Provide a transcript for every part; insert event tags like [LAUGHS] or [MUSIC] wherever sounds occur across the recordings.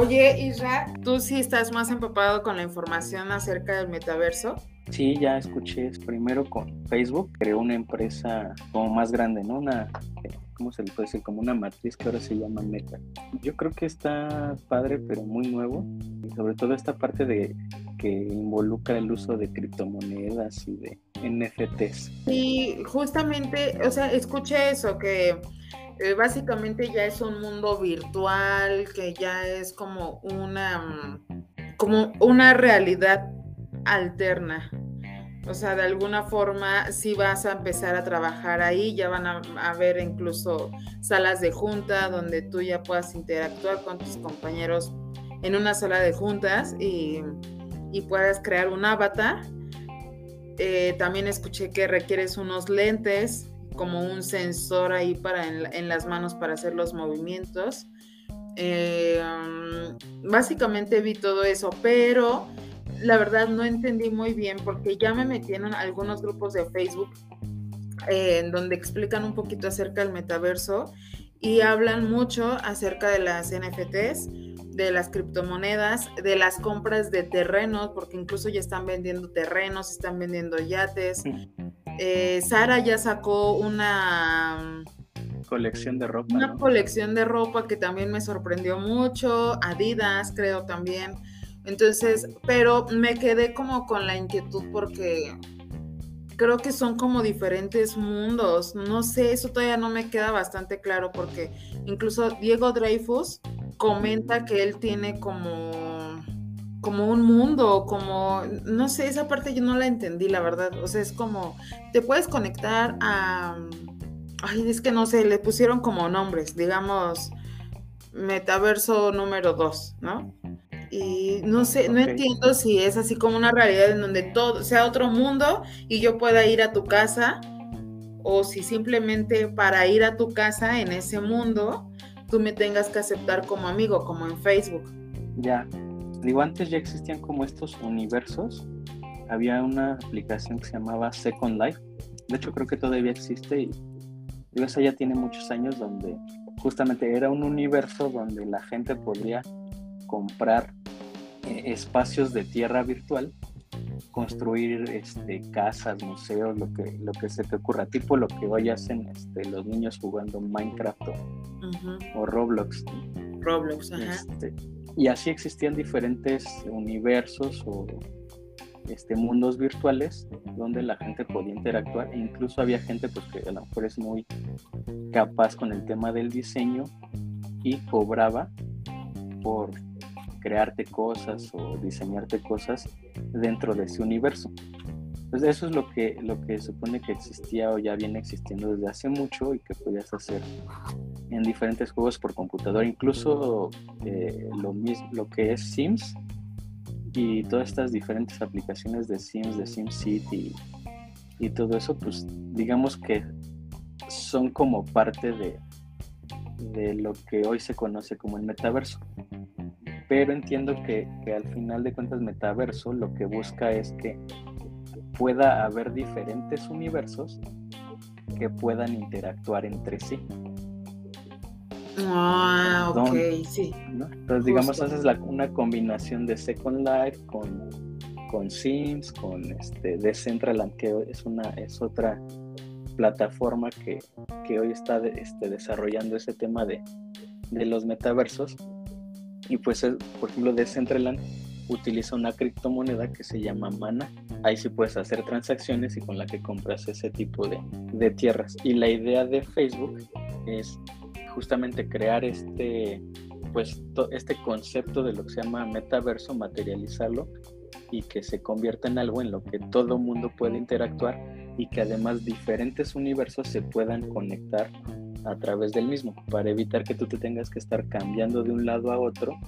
Oye, Isra, ¿tú sí estás más empapado con la información acerca del metaverso? Sí, ya escuché primero con Facebook, creó una empresa como más grande, ¿no? Una, ¿cómo se le puede decir? Como una matriz que ahora se llama Meta. Yo creo que está padre, pero muy nuevo. Y sobre todo esta parte de que involucra el uso de criptomonedas y de NFTs. Sí, justamente, o sea, escuché eso, que eh, básicamente ya es un mundo virtual, que ya es como una, mm, como una realidad alterna. O sea, de alguna forma si vas a empezar a trabajar ahí, ya van a haber incluso salas de junta donde tú ya puedas interactuar con tus compañeros en una sala de juntas y, y puedas crear un avatar. Eh, también escuché que requieres unos lentes como un sensor ahí para en, las manos para hacer los movimientos. Eh, básicamente vi todo eso, pero la verdad no entendí muy bien porque ya me metí en algunos grupos de Facebook eh, en donde explican un poquito acerca del metaverso y hablan mucho acerca de las NFTs, de las criptomonedas, de las compras de terrenos, porque incluso ya están vendiendo terrenos, están vendiendo yates. Eh, Sara ya sacó una colección de ropa. Una colección de ropa que también me sorprendió mucho. Adidas, creo también. Entonces, pero me quedé como con la inquietud porque creo que son como diferentes mundos. No sé, eso todavía no me queda bastante claro porque incluso Diego Dreyfus comenta que él tiene como como un mundo, como, no sé, esa parte yo no la entendí, la verdad. O sea, es como, te puedes conectar a, ay, es que no sé, le pusieron como nombres, digamos, metaverso número 2, ¿no? Y no sé, no entiendo si es así como una realidad en donde todo sea otro mundo y yo pueda ir a tu casa, o si simplemente para ir a tu casa en ese mundo, tú me tengas que aceptar como amigo, como en Facebook. Ya, Digo, antes ya existían como estos universos. Había una aplicación que se llamaba Second Life. De hecho, creo que todavía existe y digo, esa ya tiene muchos años donde justamente era un universo donde la gente podía comprar eh, espacios de tierra virtual, construir este, casas, museos, lo que, lo que se te ocurra, tipo lo que hoy hacen este, los niños jugando Minecraft o, Roblox. Roblox, ajá. Este, y así existían diferentes universos o este, mundos virtuales donde la gente podía interactuar e incluso había gente pues, que a lo mejor es muy capaz con el tema del diseño y cobraba por crearte cosas o diseñarte cosas dentro de ese universo. Pues eso es lo que, lo que supone que existía o ya viene existiendo desde hace mucho y que podías hacer en diferentes juegos por computador, incluso eh, lo, mismo, lo que es Sims y todas estas diferentes aplicaciones de Sims, de SimCity y, y todo eso, pues digamos que son como parte de, de lo que hoy se conoce como el metaverso. Pero entiendo que, que al final de cuentas metaverso lo que busca es que pueda haber diferentes universos que puedan interactuar entre sí. Ah, ok, sí. Entonces, digamos, haces la, una combinación de Second Life con, con Sims, con este Decentraland, que es, una, es otra plataforma que, que hoy está este, desarrollando ese tema de, de los metaversos. Y pues, por ejemplo, Decentraland utiliza una criptomoneda que se llama Mana. Ahí sí puedes hacer transacciones y con la que compras ese tipo de, de tierras. Y la idea de Facebook es justamente crear este, pues, este concepto de lo que se llama metaverso, materializarlo y que se convierta en algo en lo que todo mundo puede interactuar y que además diferentes universos se puedan conectar a través del mismo para evitar que tú te tengas que estar cambiando de un lado a otro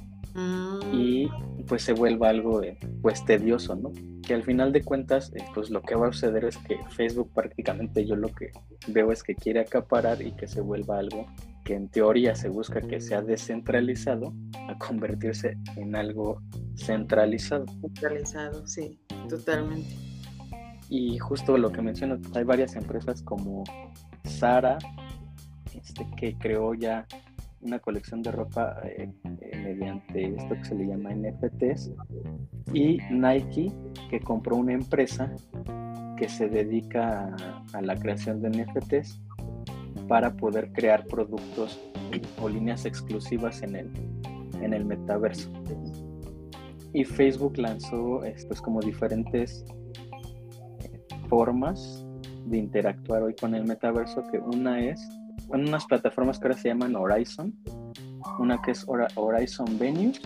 y mm. pues se vuelva algo eh, pues tedioso, ¿no? Que al final de cuentas eh, pues lo que va a suceder es que Facebook prácticamente yo lo que veo es que quiere acaparar y que se vuelva algo que en teoría se busca que sea descentralizado a convertirse en algo centralizado. Centralizado, sí, totalmente. Y justo lo que menciono, hay varias empresas como Sara, este, que creó ya una colección de ropa eh, mediante esto que se le llama NFTs y Nike que compró una empresa que se dedica a, la creación de NFTs para poder crear productos o líneas exclusivas en el, en el metaverso. Y Facebook lanzó pues, como diferentes eh, formas de interactuar hoy con el metaverso, que una es, en unas plataformas que ahora se llaman Horizon, una que es Horizon Venues,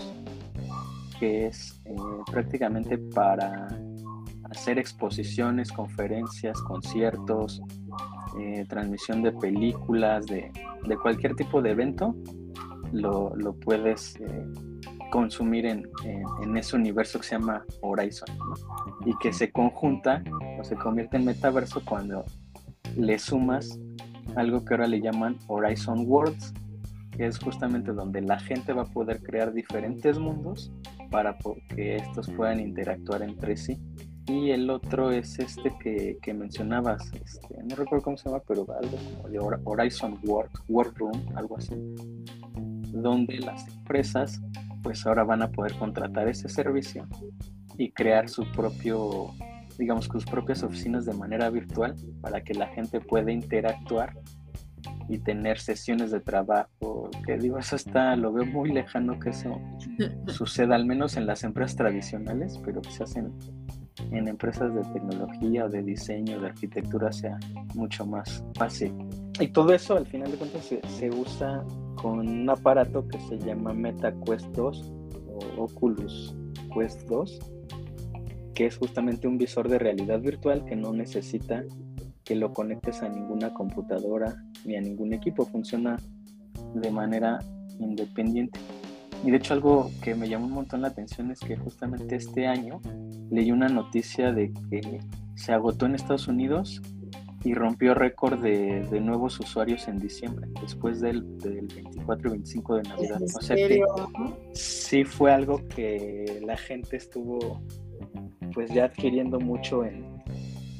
que es eh, prácticamente para hacer exposiciones, conferencias, conciertos, eh, transmisión de películas, de, cualquier tipo de evento, lo, puedes eh, consumir en, ese universo que se llama Horizon y que se conjunta o se convierte en metaverso cuando le sumas algo que ahora le llaman Horizon Worlds, que es justamente donde la gente va a poder crear diferentes mundos para que estos puedan interactuar entre sí. Y el otro es este que, mencionabas, este, no recuerdo cómo se llama, pero algo como de Horizon World, World Room, algo así, donde las empresas pues ahora van a poder contratar ese servicio y crear su propio, digamos, sus propias oficinas de manera virtual para que la gente pueda interactuar y tener sesiones de trabajo, que digo, eso está, lo veo muy lejano que eso [LAUGHS] suceda, al menos en las empresas tradicionales, pero que se hacen en empresas de tecnología de diseño, de arquitectura, sea mucho más fácil. Y todo eso al final de cuentas se, se usa con un aparato que se llama MetaQuest 2 o Oculus Quest 2, que es justamente un visor de realidad virtual que no necesita que lo conectes a ninguna computadora ni a ningún equipo, funciona de manera independiente. Y de hecho algo que me llamó un montón la atención es que justamente este año leí una noticia de que se agotó en Estados Unidos y rompió récord de, nuevos usuarios en diciembre, después del, 24 y 25 de Navidad. O sea que sí fue algo que la gente estuvo pues ya adquiriendo mucho en,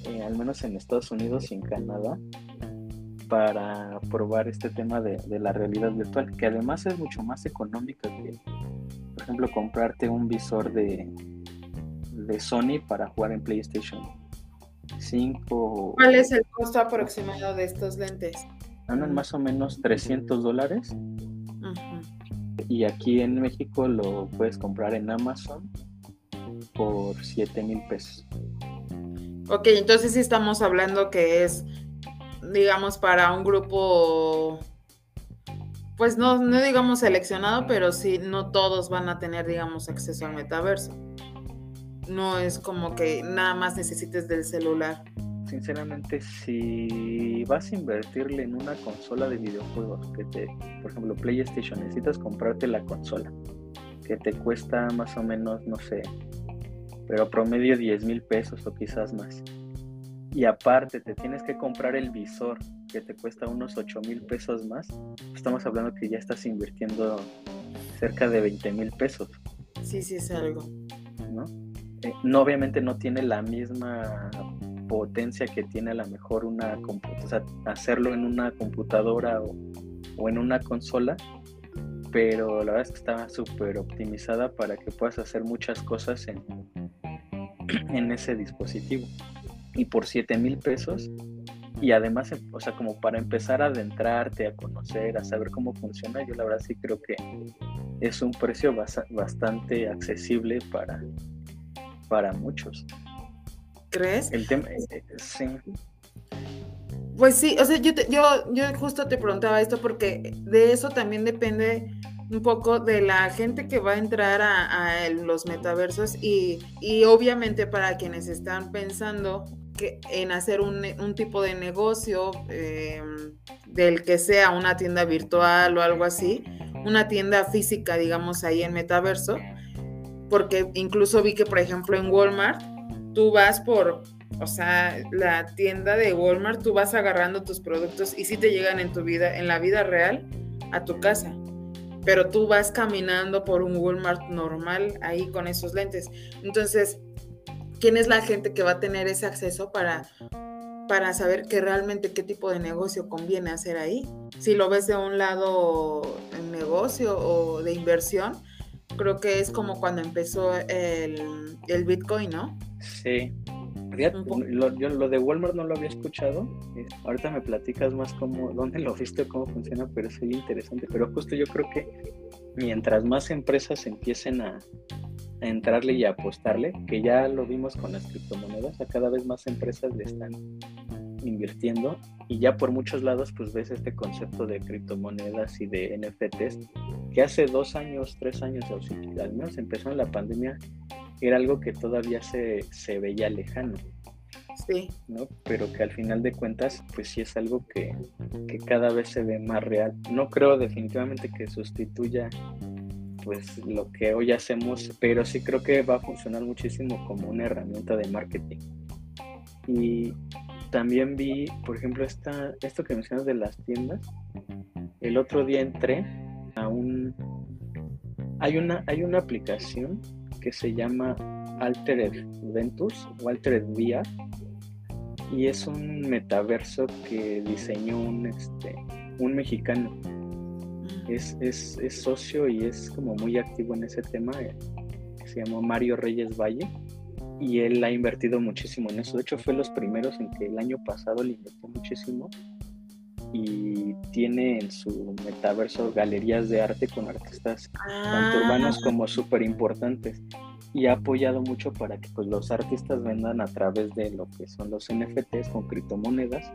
eh, al menos en Estados Unidos y en Canadá, para probar este tema de, la realidad virtual, que además es mucho más económica que, por ejemplo, comprarte un visor de, de Sony para jugar en PlayStation 5. ¿Cuál es el costo aproximado de estos lentes? Andan más o menos 300 dólares. Y aquí en México lo puedes comprar en Amazon por 7 mil pesos. Ok, entonces sí estamos hablando que es, digamos, para un grupo, pues no, no digamos seleccionado, pero sí, no todos van a tener, digamos, acceso al metaverso. No es como que nada más necesites del celular. Sinceramente, si vas a invertirle en una consola de videojuegos, que te, por ejemplo, PlayStation, necesitas comprarte la consola, que te cuesta más o menos, no sé, pero promedio 10 mil pesos o quizás más. Y aparte te tienes que comprar el visor que te cuesta unos 8 mil pesos más. Estamos hablando que ya estás invirtiendo cerca de 20 mil pesos. Sí, sí, es algo. ¿No? Eh, no, obviamente no tiene la misma potencia que tiene a lo mejor una computadora, o sea, hacerlo en una computadora o, o en una consola, pero la verdad es que está súper optimizada para que puedas hacer muchas cosas en, en ese dispositivo. Y por 7 mil pesos, y además, o sea, como para empezar a adentrarte, a conocer, a saber cómo funciona, yo la verdad sí creo que es un precio bastante accesible para, para muchos. ¿Crees? El tema, eh, eh, sí. Pues sí, o sea, yo, yo, yo justo te preguntaba esto porque de eso también depende un poco de la gente que va a entrar a, los metaversos y, obviamente para quienes están pensando que, en hacer un, tipo de negocio em, del que sea una tienda virtual o algo así, una tienda física, digamos, ahí en metaverso, porque incluso vi que, por ejemplo, en Walmart, tú vas por, o sea, la tienda de Walmart, tú vas agarrando tus productos y si te llegan en tu vida, en la vida real, a tu casa pero tú vas caminando por un Walmart normal ahí con esos lentes. Entonces, ¿quién es la gente que va a tener ese acceso para, para saber que realmente qué tipo de negocio conviene hacer ahí? Si lo ves de un lado en negocio o de inversión, creo que es como cuando empezó el, el Bitcoin, ¿no? Sí, lo, yo lo de Walmart no lo había escuchado. Eh, ahorita me platicas más cómo, dónde lo viste, cómo funciona, pero es muy interesante. Pero justo yo creo que mientras más empresas empiecen a, a entrarle y a apostarle, que ya lo vimos con las criptomonedas, a cada vez más empresas le están invirtiendo y ya por muchos lados pues ves este concepto de criptomonedas y de NFTs que hace dos años, tres años, al menos empezó en la pandemia, era algo que todavía se, se veía lejano. Sí. ¿no? Pero que al final de cuentas, pues sí es algo que, que cada vez se ve más real. No creo definitivamente que sustituya pues lo que hoy hacemos, pero sí creo que va a funcionar muchísimo como una herramienta de marketing. Y también vi, por ejemplo, esta, esto que mencionas de las tiendas. El otro día entré a un... Hay una, hay una aplicación que se llama Altered Ventus o Altered VR y es un metaverso que diseñó un, este, un mexicano. Mm. Es, es, es, socio y es como muy activo en ese tema, eh, se llama Mario Reyes Valle y él ha invertido muchísimo en eso. De hecho, fue los primeros en que el año pasado le invirtió muchísimo y tiene en su metaverso galerías de arte con artistas tanto urbanos ah. como súper importantes y ha apoyado mucho para que pues, los artistas vendan a través de lo que son los NFTs con criptomonedas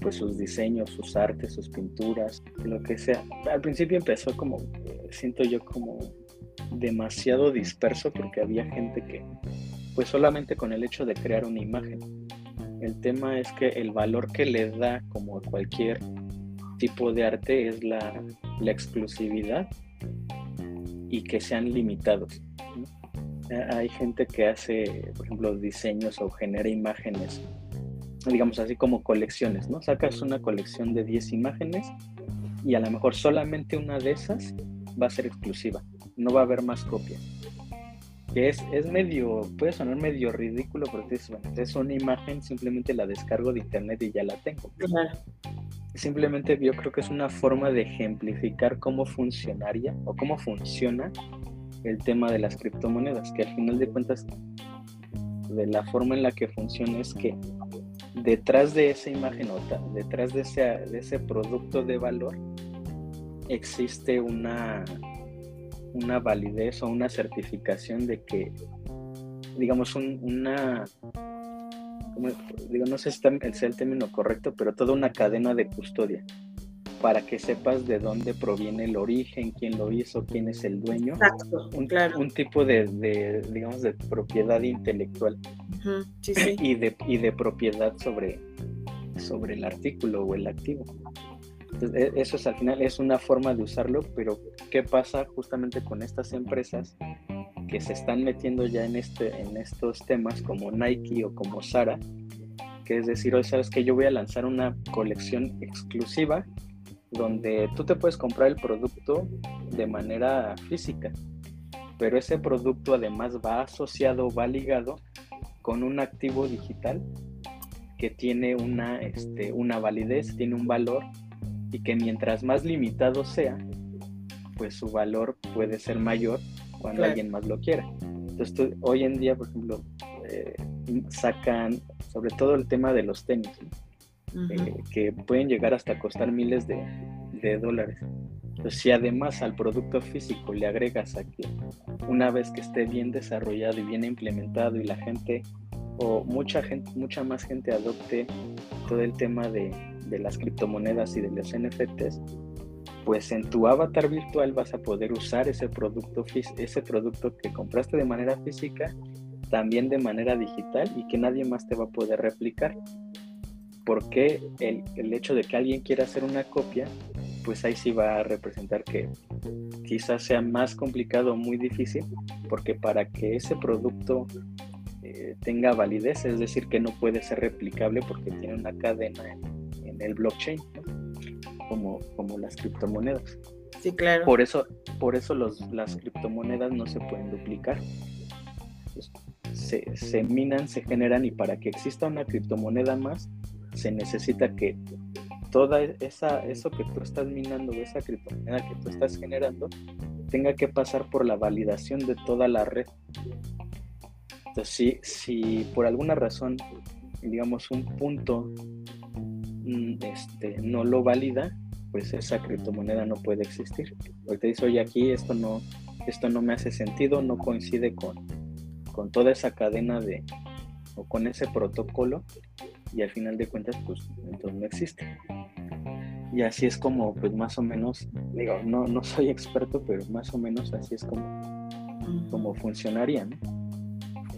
pues sus diseños, sus artes, sus pinturas, lo que sea. Al principio empezó como, siento yo como demasiado disperso porque había gente que pues solamente con el hecho de crear una imagen el tema es que el valor que le da como a cualquier tipo de arte es la, exclusividad y que sean limitados. Hay gente que hace, por ejemplo, diseños o genera imágenes, digamos así como colecciones, ¿no? Sacas una colección de 10 imágenes y a lo mejor solamente una de esas va a ser exclusiva, no va a haber más copias que es, es medio, puede sonar medio ridículo, porque es, es una imagen, simplemente la descargo de internet y ya la tengo. Simplemente yo creo que es una forma de ejemplificar cómo funcionaría o cómo funciona el tema de las criptomonedas, que al final de cuentas, de la forma en la que funciona es que detrás de esa imagen o detrás de ese, de ese producto de valor, existe una, una validez o una certificación de que, digamos, una, digo, no sé si es el término correcto, pero toda una cadena de custodia para que sepas de dónde proviene el origen, quién lo hizo, quién es el dueño. un, claro. un tipo de, digamos, de propiedad intelectual [CLEARS THROAT] Y, de, y de propiedad sobre, sobre el artículo o el activo. E, eso es al final, es una forma de usarlo, pero ¿qué pasa justamente con estas empresas que se están metiendo ya en, este, en estos temas como Nike o como Sara? Que es decir, hoy sabes que yo voy a lanzar una colección exclusiva donde tú te puedes comprar el producto de manera física, pero ese producto además va asociado, va ligado con un activo digital que tiene una, este, una validez, tiene un valor y que mientras más limitado sea, pues su valor puede ser mayor cuando alguien más lo quiera. Entonces, hoy en día, por ejemplo, eh, sacan sobre todo el tema de los tenis, eh, que pueden llegar hasta costar miles de, de dólares. Entonces, si además al producto físico le agregas a que una vez que esté bien desarrollado y bien implementado y la gente o mucha gente, mucha más gente adopte todo el tema de, de las criptomonedas y de los NFTs, pues en tu avatar virtual vas a poder usar ese producto, ese producto que compraste de manera física, también de manera digital y que nadie más te va a poder replicar. Porque el, el hecho de que alguien quiera hacer una copia, pues ahí sí va a representar que quizás sea más complicado o muy difícil, porque para que ese producto eh, tenga validez, es decir, que no puede ser replicable porque tiene una cadena el blockchain, como, como las criptomonedas. Sí, claro. Por eso, por eso los, las criptomonedas no se pueden duplicar. Se, se minan, se generan y para que exista una criptomoneda más, se necesita que toda esa, eso que tú estás minando, esa criptomoneda que tú estás generando, tenga que pasar por la validación de toda la red. Entonces, si, si por alguna razón, digamos, un punto este, no lo valida, pues esa criptomoneda no puede existir. Porque te dice, oye, aquí esto no, esto no me hace sentido, no coincide con, con toda esa cadena de, o con ese protocolo, y al final de cuentas, pues entonces no existe. Y así es como, pues más o menos, digo, no, no soy experto, pero más o menos así es como, como funcionaría, ¿no?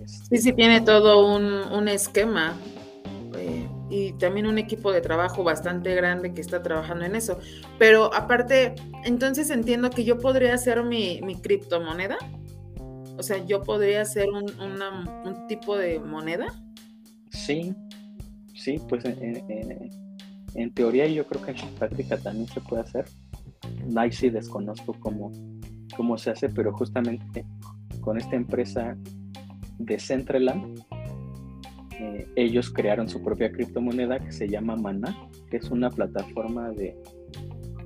Sí, sí, tiene todo un, un esquema eh, y también un equipo de trabajo bastante grande que está trabajando en eso. Pero aparte, entonces entiendo que yo podría hacer mi, mi criptomoneda. O sea, yo podría hacer un, un tipo de moneda. Sí, sí, pues en, teoría yo creo que en práctica también se puede hacer. Ahí sí desconozco cómo, cómo se hace, pero justamente con esta empresa de Centraland, eh, ellos crearon su propia criptomoneda que se llama Mana, que es una plataforma de,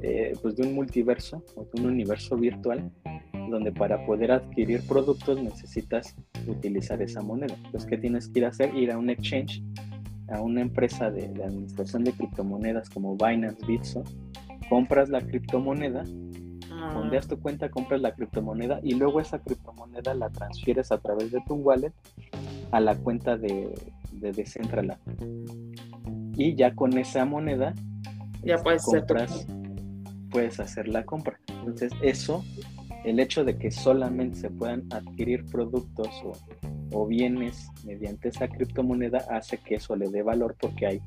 eh, pues de un multiverso o de un universo virtual donde para poder adquirir productos necesitas utilizar esa moneda. Entonces, ¿qué tienes que ir a hacer? Ir a un exchange a una empresa de, administración de criptomonedas como Binance, Bitso, compras la criptomoneda, uh tu cuenta, compras la criptomoneda y luego esa criptomoneda la transfieres a través de tu wallet a la cuenta de, de Decentraland. Y ya con esa moneda ya puedes compras, puedes hacer la compra. Entonces eso, el hecho de que solamente se puedan adquirir productos o o bienes mediante esa criptomoneda hace que eso le dé valor porque hay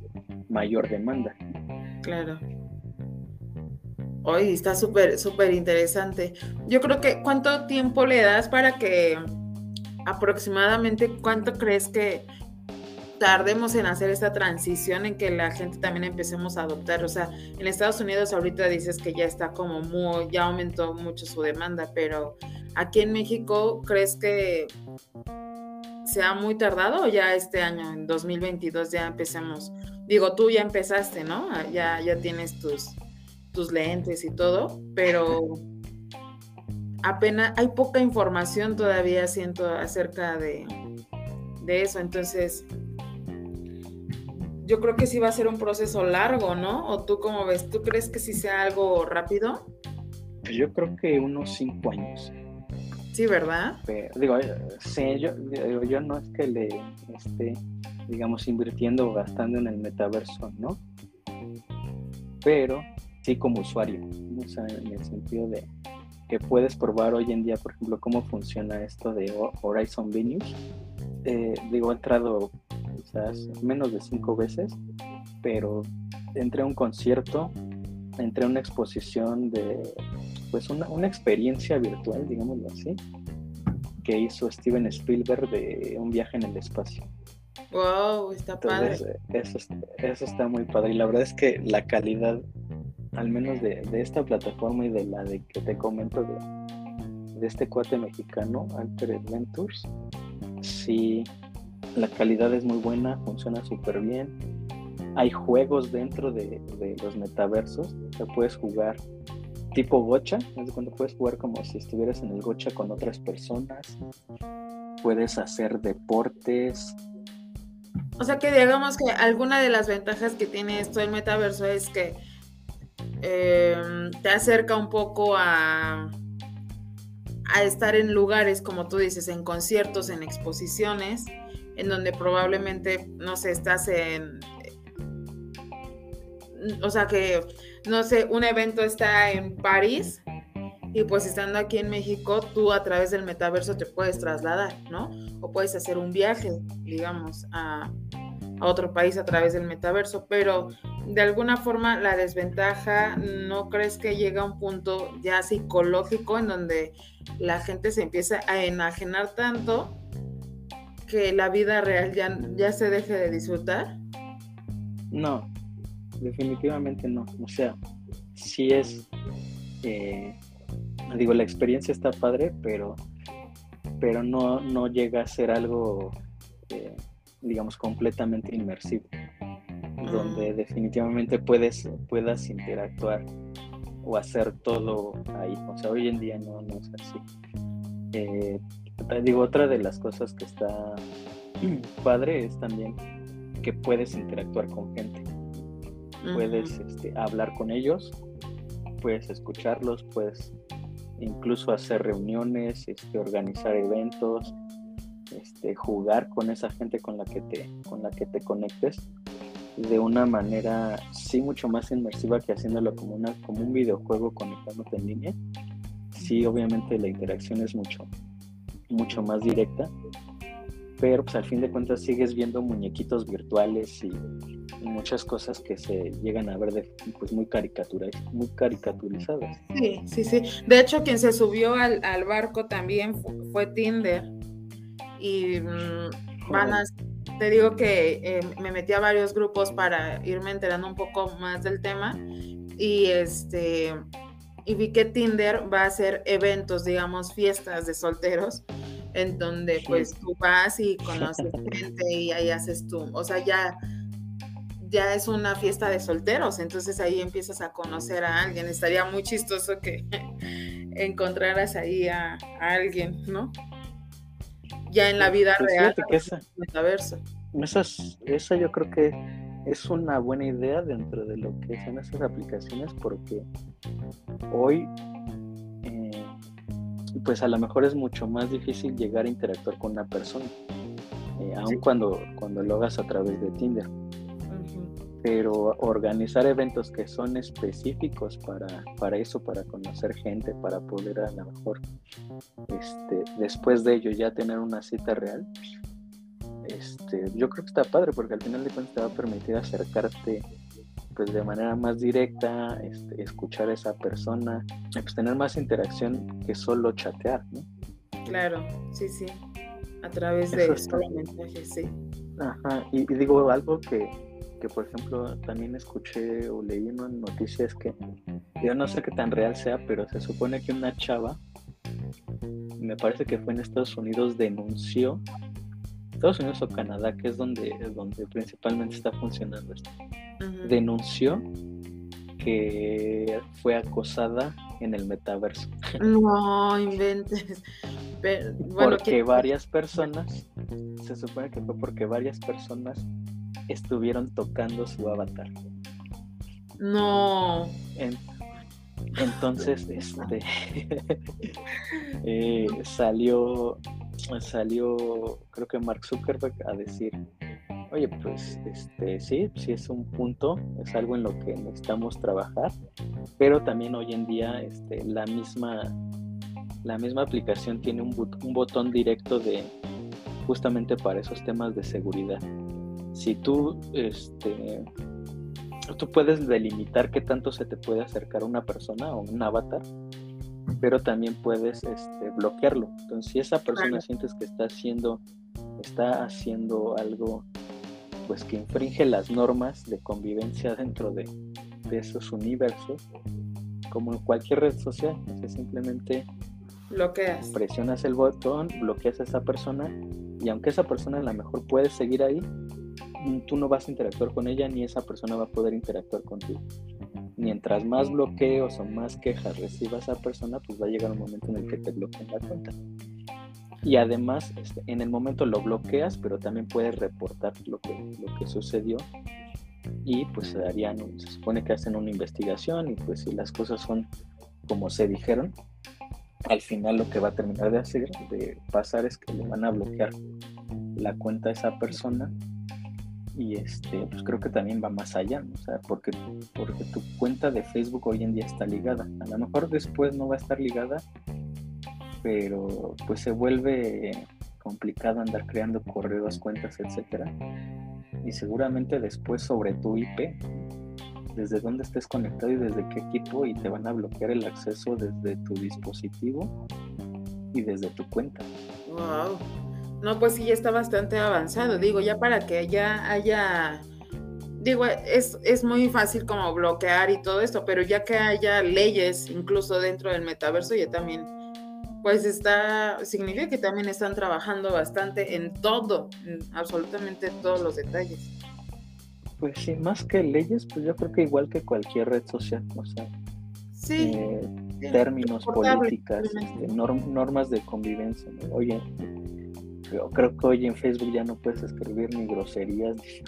mayor demanda. Claro. Hoy está súper, súper interesante. Yo creo que, ¿cuánto tiempo le das para que aproximadamente, cuánto crees que tardemos en hacer esta transición en que la gente también empecemos a adoptar? O sea, en Estados Unidos ahorita dices que ya está como muy, ya aumentó mucho su demanda, pero aquí en México, ¿crees que se ha muy tardado o ya este año, en 2022, ya empecemos? Digo, tú ya empezaste, ¿no? Ah, ya, ya tienes tus, tus lentes y todo, pero apenas hay poca información todavía, siento, acerca de, de eso. Entonces, yo creo que sí va a ser un proceso largo, ¿no? ¿O tú cómo ves? ¿Tú crees que sí sea algo rápido? Yo creo que unos cinco años. Sí, ¿verdad? digo, eh, sí, yo, yo no es que le esté, digamos, invirtiendo o gastando en el metaverso, ¿no? Pero sí como usuario, o sea, en el sentido de que puedes probar hoy en día, por ejemplo, cómo funciona esto de Horizon Venues. Eh, digo, he entrado quizás menos de cinco veces, pero entré a un concierto, entré a una exposición de pues una, una experiencia virtual, digámoslo así, que hizo Steven Spielberg de un viaje en el espacio. Wow, está padre. Eso, eso, está muy padre. Y la verdad es que la calidad, al menos de, de esta plataforma y de la de que te comento de, de este cuate mexicano, Alter Adventures, sí, la calidad es muy buena, funciona súper bien. Hay juegos dentro de, los metaversos, o puedes jugar tipo gocha, es cuando puedes jugar como si estuvieras en el gocha con otras personas, puedes hacer deportes. O sea que digamos que alguna de las ventajas que tiene esto el metaverso es que em, te acerca un poco a, a estar en lugares, como tú dices, en conciertos, en exposiciones, en donde probablemente, no sé, estás en... O sea que no sé, un evento está en París y pues estando aquí en México, tú a través del metaverso te puedes trasladar, ¿no? O puedes hacer un viaje, digamos, a, otro país a través del metaverso, pero de alguna forma la desventaja, ¿no crees que llega a un punto ya psicológico en donde la gente se empieza a enajenar tanto que la vida real ya, ya se deje de disfrutar? No, definitivamente no. O sea, sí es, eh, digo, la experiencia está padre, pero, pero no, no llega a ser algo, eh, digamos, completamente inmersivo. donde definitivamente puedes, puedas interactuar o hacer todo ahí. O sea, hoy en día no, no es así. Eh, digo, otra de las cosas que está [CLEARS THROAT] padre es también que puedes interactuar con gente. Puedes este, hablar con ellos, puedes escucharlos, puedes incluso hacer reuniones, este, organizar eventos, este, jugar con esa gente con la que te, con la que te conectes de una manera sí mucho más inmersiva que haciéndolo como una como un videojuego conectándote en línea. Sí, obviamente la interacción es mucho mucho más directa, pero pues al fin de cuentas sigues viendo muñequitos virtuales y, muchas cosas que se llegan a ver de, pues muy muy caricaturizadas. Sí, sí, sí. De hecho, quien se subió al, barco también fue, Tinder. Y mm, van a, te digo que eh, me metí a varios grupos para irme enterando un poco más del tema. Y este y vi que Tinder va a hacer eventos, digamos, fiestas de solteros en donde pues tú vas y conoces gente y ahí haces tú, o sea, ya, ya es una fiesta de solteros, entonces ahí empiezas a conocer a alguien. Estaría muy chistoso que [LAUGHS] encontraras ahí a, alguien, ¿no? Ya en la vida pues real. Que esa, esa yo creo que es una buena idea dentro de lo que son esas aplicaciones porque hoy pues a lo mejor es mucho más difícil llegar a interactuar con una persona, eh, aun cuando, cuando lo hagas a través de Tinder. Pero organizar eventos que son específicos para, para eso, para conocer gente, para poder a lo mejor este, después de ello ya tener una cita real, este, yo creo que está padre porque al final de cuentas te va a permitir acercarte pues de manera más directa, este, escuchar a esa persona, pues tener más interacción que solo chatear, ¿no? Claro, sí, sí, a través de mensajes, sí. Ajá, y, digo algo que, que, por ejemplo, también escuché o leí una noticia es que, yo no sé qué tan real sea, pero se supone que una chava, me parece que fue en Estados Unidos, denunció Estados Unidos o Canadá, que es donde, donde principalmente está funcionando esto, denunció que fue acosada en el metaverso. No inventes. porque varias personas, se supone que fue porque varias personas estuvieron tocando su avatar. No. entonces, este [LAUGHS] eh, salió salió, creo que Mark Zuckerberg a decir, oye, pues este, sí, sí es un punto, es algo en lo que necesitamos trabajar, pero también hoy en día este, la, misma, la misma aplicación tiene un, un botón directo de justamente para esos temas de seguridad. Si tú, este, tú puedes delimitar qué tanto se te puede acercar una persona o un avatar, pero también puedes este, bloquearlo. Entonces, si esa persona sientes que está haciendo, está haciendo algo pues que infringe las normas de convivencia dentro de, esos universos, como en cualquier red social, o simplemente bloqueas. Presionas el botón, bloqueas a esa persona y aunque esa persona a lo mejor puede seguir ahí, tú no vas a interactuar con ella ni esa persona va a poder interactuar contigo mientras más bloqueos o más quejas reciba esa persona, pues va a llegar un momento en el que te bloqueen la cuenta. Y además, este, en el momento lo bloqueas, pero también puedes reportar lo que, lo que sucedió. Y pues se darían, se supone que hacen una investigación y pues si las cosas son como se dijeron, al final lo que va a terminar de hacer, de pasar es que le van a bloquear la cuenta a esa persona y este pues creo que también va más allá o sea porque porque tu cuenta de Facebook hoy en día está ligada. A lo mejor después no va a estar ligada pero pues se vuelve complicado andar creando correos cuentas etcétera. Y seguramente después sobre tu IP desde dónde estés conectado y desde qué equipo y te van a bloquear el acceso desde tu dispositivo y desde tu cuenta. Wow no, pues sí, ya está bastante avanzado. Digo, ya para que ya haya, digo, es, es muy fácil como bloquear y todo esto, pero ya que haya leyes incluso dentro del metaverso, ya también, pues está, significa que también están trabajando bastante en todo, en absolutamente todos los detalles. Pues sí, más que leyes, pues yo creo que igual que cualquier red social, o sea, Sí, eh, términos, políticas, este, norm- normas de convivencia. ¿no? Oye, yo creo que hoy en Facebook ya no puedes escribir ni groserías, ni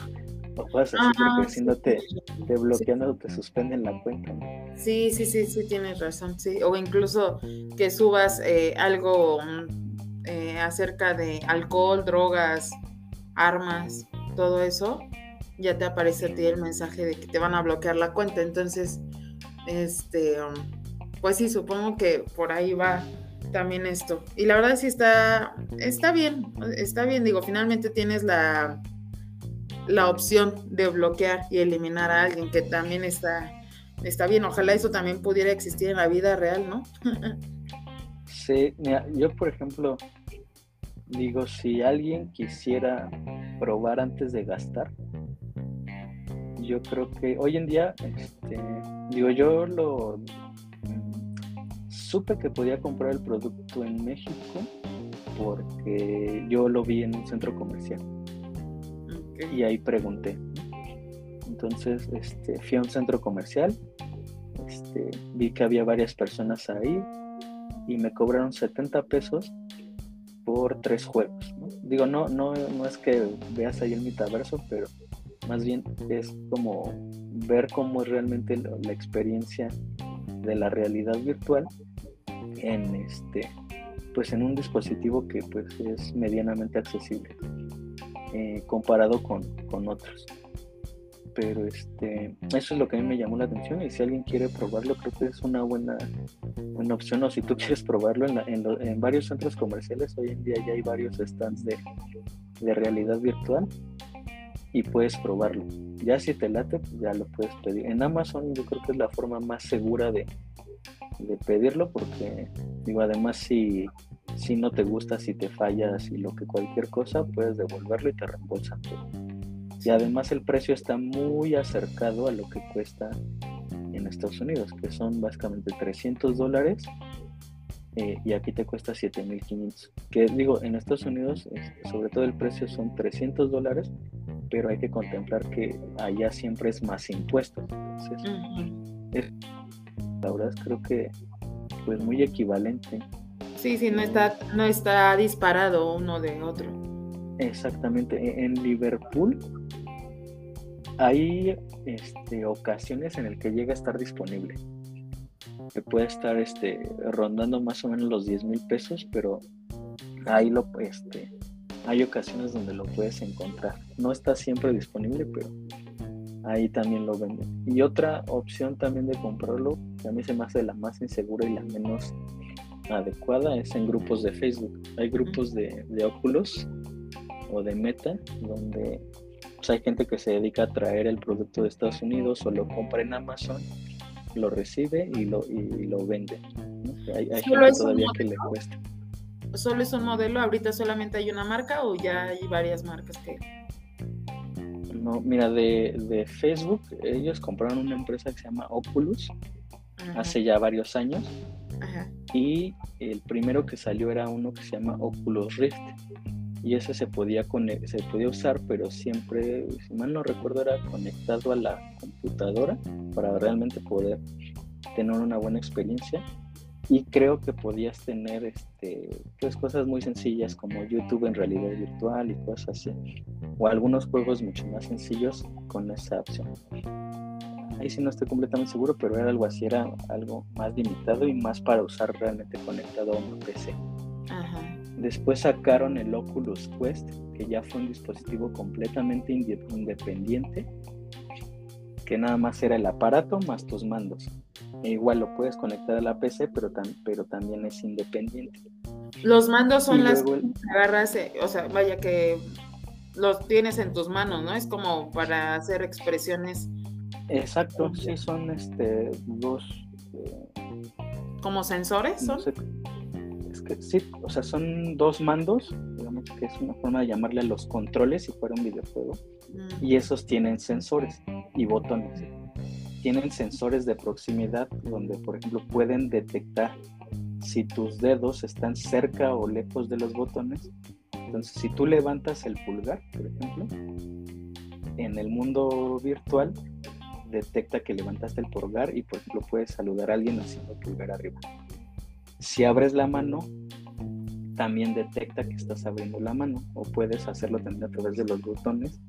o cosas así, Ah, porque si no te, te bloquean o te suspenden la cuenta. ¿no? Sí, sí, sí, sí, tienes razón, sí. O incluso que subas eh, algo eh, acerca de alcohol, drogas, armas, todo eso, ya te aparece a ti el mensaje de que te van a bloquear la cuenta. Entonces, este, pues sí, supongo que por ahí va también esto. Y la verdad sí está, está bien, está bien. Digo, finalmente tienes la, la opción de bloquear y eliminar a alguien que también está está bien. Ojalá eso también pudiera existir en la vida real, ¿no? [LAUGHS] Sí, yo por ejemplo digo, si alguien quisiera probar antes de gastar, yo creo que hoy en día, este, digo, yo lo supe que podía comprar el producto en México porque yo lo vi en un centro comercial y ahí pregunté. Entonces, este, fui a un centro comercial, este, vi que había varias personas ahí y me cobraron 70 pesos por tres juegos. ¿no? Digo, no, no, no es que veas ahí el metaverso, pero más bien es como ver cómo es realmente la experiencia de la realidad virtual en este pues en un dispositivo que pues es medianamente accesible eh, comparado con, con otros. Pero este eso es lo que a mí me llamó la atención y si alguien quiere probarlo creo que es una buena, buena opción o si tú quieres probarlo en, la- en lo- en varios centros comerciales hoy en día ya hay varios stands de, de realidad virtual y puedes probarlo. Ya si te late pues ya lo puedes pedir. En Amazon yo creo que es la forma más segura de, de pedirlo porque digo además si si no te gusta si te fallas y lo que cualquier cosa puedes devolverlo y te reembolsan todo y además el precio está muy acercado a lo que cuesta en Estados Unidos, que son básicamente 300 dólares eh, y aquí te cuesta 7500. Que digo, en Estados Unidos, este, sobre todo el precio son 300 dólares, pero hay que contemplar que allá siempre es más impuestos. Entonces, Ujú. La verdad es creo que pues muy equivalente. Sí, sí, no está, no está disparado uno de otro. Exactamente. E- En Liverpool hay este, ocasiones en el que llega a estar disponible. Que puede estar este, rondando más o menos los 10 mil pesos, pero ahí lo, este, hay ocasiones donde lo puedes encontrar. No está siempre disponible, pero ahí también lo venden. Y otra opción también de comprarlo, que a mí se me hace la más insegura y la menos adecuada, es en grupos de Facebook. Hay grupos de, de Oculus o de Meta, donde pues, hay gente que se dedica a traer el producto de Estados Unidos o lo compra en Amazon, lo recibe y lo, y lo vende. ¿no? Hay, gente todavía que le cuesta. ¿Solo es un modelo? ¿Ahorita solamente hay una marca o ya hay varias marcas que... No, mira, de, de Facebook, ellos compraron una empresa que se llama Oculus Ajá, hace ya varios años. Ajá. y el primero que salió era uno que se llama Oculus Rift. Y ese se podía se podía usar pero siempre si mal no recuerdo era conectado a la computadora para realmente poder tener una buena experiencia y creo que podías tener este pues cosas muy sencillas como YouTube en realidad virtual y cosas así o algunos juegos mucho más sencillos con esa opción ahí sí no estoy completamente seguro, pero era algo así, era algo más limitado y más para usar realmente conectado a un PC. Ajá. Después sacaron el Oculus Quest, que ya fue un dispositivo completamente inde- independiente, que nada más era el aparato más tus mandos. E igual lo puedes conectar a la PC, pero, tam- pero también es independiente. Los mandos son Y las el- que agarras, eh, o sea, vaya que los tienes en tus manos, ¿no? Es como para hacer expresiones Exacto, sí, son este, dos... eh, como sensores, no ¿son? sé, es que sí, o sea, son dos mandos, digamos que es una forma de llamarle a los controles si fuera un videojuego, Mm, y esos tienen sensores y botones. Tienen sensores de proximidad donde, por ejemplo, pueden detectar si tus dedos están cerca o lejos de los botones. Entonces, si tú levantas el pulgar, por ejemplo, en el mundo virtual detecta que levantaste el pulgar y por ejemplo puedes saludar a alguien haciendo pulgar arriba. Si abres la mano, también detecta que estás abriendo la mano o puedes hacerlo también a través de los botones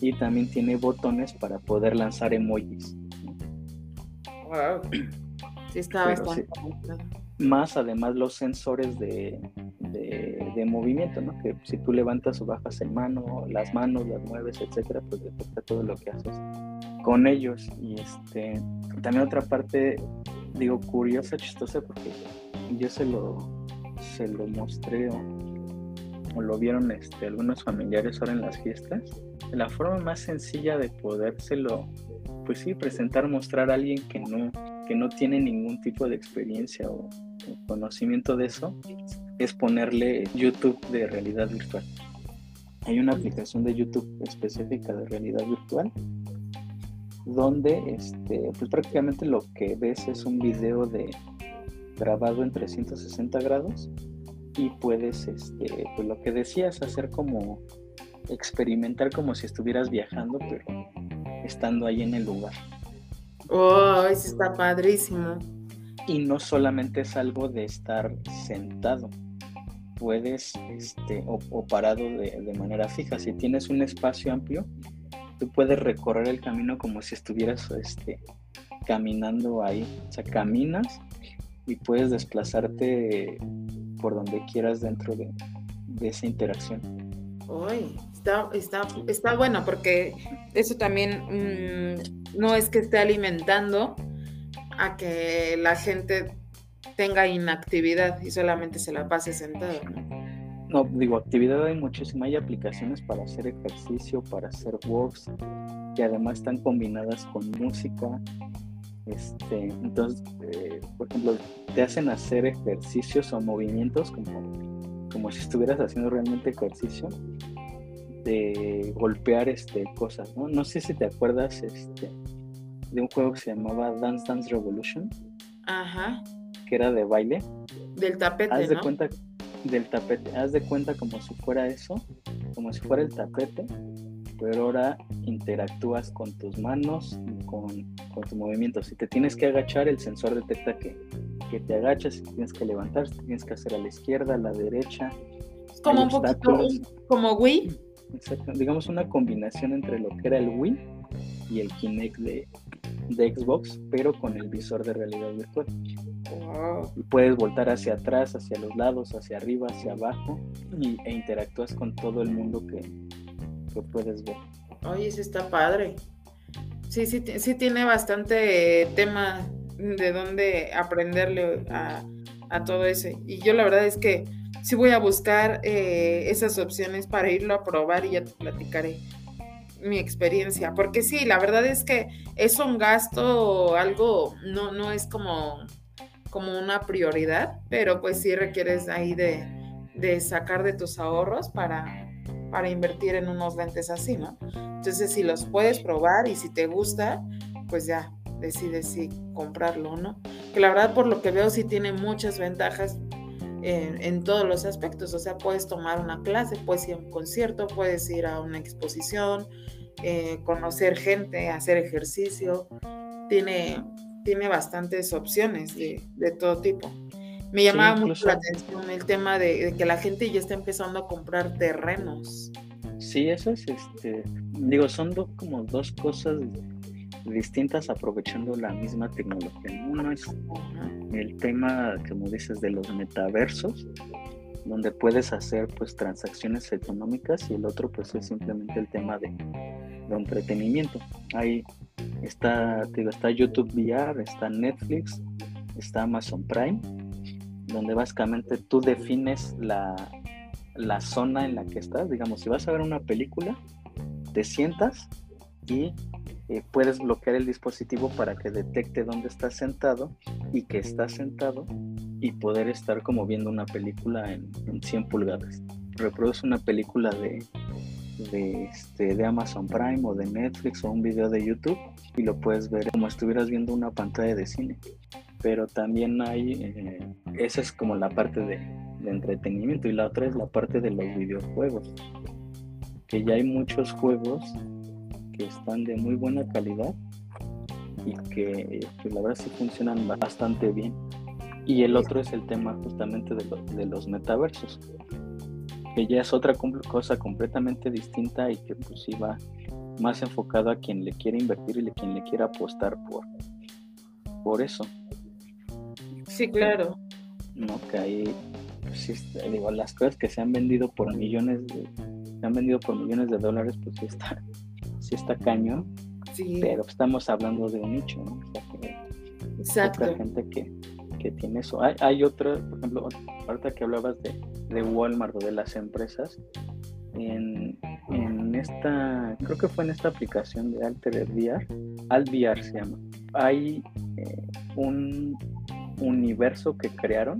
y también tiene botones para poder lanzar emojis. Wow. Sí, está bastante. Más además los sensores de, de, movimiento, ¿no? Que si tú levantas o bajas el mano, las manos, las mueves, etcétera, pues detecta todo lo que haces con ellos. Y este, también otra parte, digo, curiosa, chistosa, porque yo se lo, se lo mostré o, lo vieron este, algunos familiares ahora en las fiestas. La forma más sencilla de podérselo, pues sí, presentar, mostrar a alguien que no, que no tiene ningún tipo de experiencia o, conocimiento de eso, es ponerle YouTube de realidad virtual. Hay una aplicación de YouTube específica de realidad virtual donde este, pues prácticamente lo que ves es un video de grabado en 360 grados y puedes, este, pues lo que decías, hacer como experimentar como si estuvieras viajando, pero estando ahí en el lugar. Oh, eso está padrísimo. Y no solamente es algo de estar sentado, puedes, este, o, parado de, de, manera fija. Si tienes un espacio amplio, tú puedes recorrer el camino como si estuvieras, este, caminando ahí. O sea, caminas y puedes desplazarte por donde quieras dentro de, esa interacción. Uy, está, está, está bueno porque eso también mm, no es que esté alimentando a que la gente tenga inactividad y solamente se la pase sentado. ¿no? digo, actividad hay muchísima, hay aplicaciones para hacer ejercicio, para hacer walks, que además están combinadas con música, este, entonces, eh, por ejemplo, te hacen hacer ejercicios o movimientos como, como si estuvieras haciendo realmente ejercicio de golpear este, cosas, ¿no? No sé si te acuerdas este, de un juego que se llamaba Dance Dance Revolution. Ajá. Que era de baile. Del tapete, Haz de cuenta del tapete. Haz de cuenta como si fuera eso, como si fuera el tapete, pero ahora interactúas con tus manos y con, con tus movimientos. Si te tienes que agachar, el sensor detecta que, que te agachas, si tienes que levantar, si tienes que hacer a la izquierda, a la derecha. Es como un poquito como Wii. Exacto, digamos una combinación entre lo que era el Wii y el Kinect de, de Xbox, pero con el visor de realidad virtual. Y puedes voltar hacia atrás, hacia los lados, hacia arriba, hacia abajo y, e interactúas con todo el mundo que, puedes ver. Oye, sí está padre. Sí, sí, sí tiene bastante tema de dónde aprenderle a, todo eso. Y yo la verdad es que sí voy a buscar eh, esas opciones para irlo a probar y ya te platicaré mi experiencia. Porque sí, la verdad es que es un gasto, algo, no, no es como, como una prioridad, pero pues sí requieres ahí de, de sacar de tus ahorros para, para invertir en unos lentes así, ¿no? Entonces, si los puedes probar y si te gusta, pues ya decides si comprarlo o no. Que la verdad, por lo que veo, sí tiene muchas ventajas en, todos los aspectos. O sea, puedes tomar una clase, puedes ir a un concierto, puedes ir a una exposición, eh, conocer gente, hacer ejercicio. Tiene, tiene bastantes opciones de, de todo tipo. Me llamaba mucho la atención el tema de, que la gente ya está empezando a comprar terrenos. Sí, eso es, este, digo, son como dos cosas distintas aprovechando la misma tecnología. Uno es el tema, como dices, de los metaversos, donde puedes hacer pues transacciones económicas y el otro pues es simplemente el tema de, de entretenimiento. Ahí está, digo, está YouTube VR, está Netflix, está Amazon Prime donde básicamente tú defines la, zona en la que estás. Digamos, si vas a ver una película, te sientas y eh, puedes bloquear el dispositivo para que detecte dónde estás sentado y que estás sentado y poder estar como viendo una película en, 100 pulgadas. Reproduce una película de, de, este, de Amazon Prime o de Netflix o un video de YouTube y lo puedes ver como estuvieras viendo una pantalla de cine pero también hay, eh, esa es como la parte de, entretenimiento y la otra es la parte de los videojuegos, que ya hay muchos juegos que están de muy buena calidad y que, la verdad sí funcionan bastante bien. Y el otro es el tema justamente de, los metaversos, que ya es otra cosa completamente distinta y que pues iba más enfocado a quien le quiere invertir y a quien le quiera apostar por, por eso. Sí, claro. No, que ahí, pues, digo, las cosas que se han vendido por millones de, se han vendido por millones de dólares, pues sí está, [LAUGHS] sí está cañón. Sí. Pero estamos hablando de un nicho, ¿no? Exacto. Otra gente que, que tiene eso. Hay, hay otra, por ejemplo, ahorita que hablabas de, de Walmart o de las empresas, en, en, esta, creo que fue en esta aplicación de Alter VR, AltVR se llama, hay eh, un universo que crearon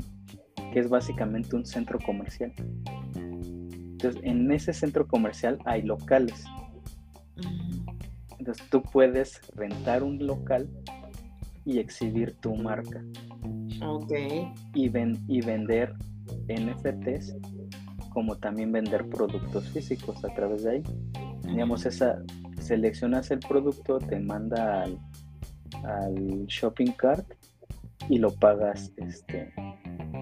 que es básicamente un centro comercial. Entonces, en ese centro comercial hay locales. Entonces, tú puedes rentar un local y exhibir tu marca. Ok. Y, ven, y vender NFTs como también vender productos físicos a través de ahí. Digamos, esa, seleccionas el producto, te manda al, shopping cart y lo pagas este,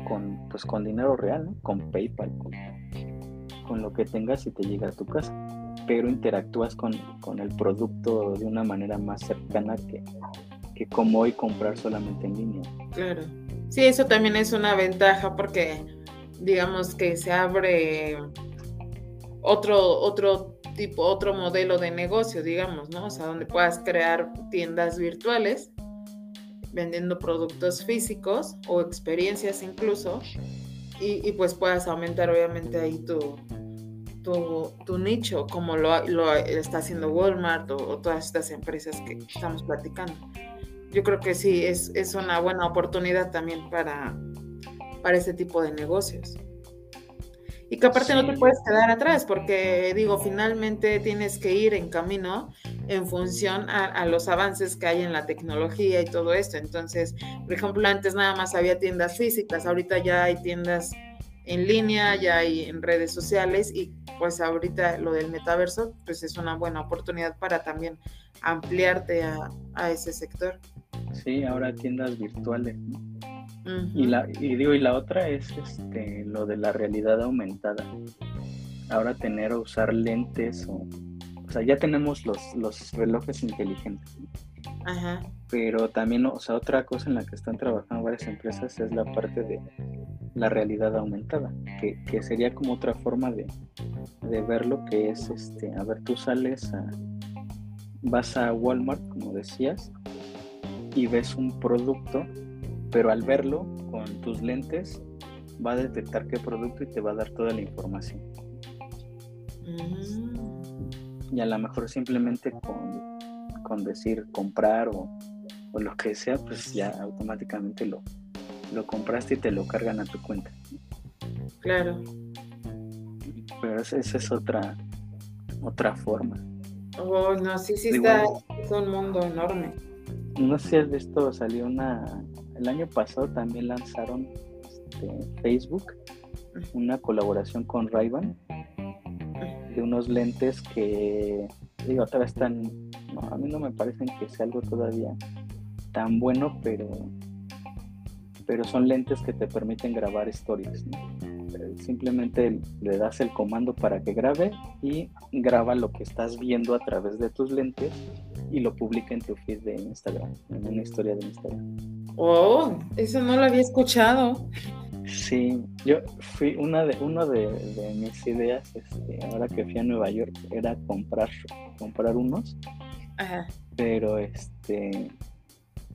con, pues, con dinero real, con PayPal, con, lo que tengas y te llega a tu casa. Pero interactúas con, con el producto de una manera más cercana que, que como hoy comprar solamente en línea. Claro. Sí, eso también es una ventaja porque digamos que se abre otro, otro tipo, otro modelo de negocio, digamos, ¿no? O sea, donde puedas crear tiendas virtuales vendiendo productos físicos o experiencias incluso, y, pues puedas aumentar obviamente ahí tu, tu, nicho, como lo, está haciendo Walmart o, todas estas empresas que estamos platicando. Yo creo que sí, es, es una buena oportunidad también para, para ese tipo de negocios. Y que aparte no te puedes quedar atrás, porque digo, finalmente tienes que ir en camino en función a, los avances que hay en la tecnología y todo esto. Entonces, por ejemplo, antes nada más había tiendas físicas, ahorita ya hay tiendas en línea, ya hay en redes sociales y pues ahorita lo del metaverso, pues es una buena oportunidad para también ampliarte a, a ese sector. Sí, ahora tiendas virtuales. ¿no? Y, la, y digo, y la otra es este, lo de la realidad aumentada. Ahora tener o usar lentes o... O sea, ya tenemos los, los relojes inteligentes. Ajá. Pero también, o sea, otra cosa en la que están trabajando varias empresas es la parte de la realidad aumentada, que, que sería como otra forma de, de verlo, que es, este, a ver, tú sales a, vas a Walmart, como decías, y ves un producto pero al verlo con tus lentes va a detectar qué producto y te va a dar toda la información. Mm. Y a lo mejor simplemente con, decir comprar o, lo que sea, pues ya automáticamente lo, lo compraste y te lo cargan a tu cuenta. Claro. Pero esa, es otra, otra forma. Oh, no, sí, sí, está, es un mundo enorme. No sé si has visto, salió una, el año pasado también lanzaron este, Facebook una colaboración con ray de unos lentes que, digo, otra vez están, a mí no me parecen que sea algo todavía tan bueno, pero, pero son lentes que te permiten grabar historias. Simplemente le das el comando para que grabe y graba lo que estás viendo a través de tus lentes y lo publica en tu feed de Instagram, en una historia de Instagram. Oh, eso no lo había escuchado. Sí, yo fui una de uno de, mis ideas, este, ahora que fui a Nueva York, era comprar, comprar unos. Ajá. Pero este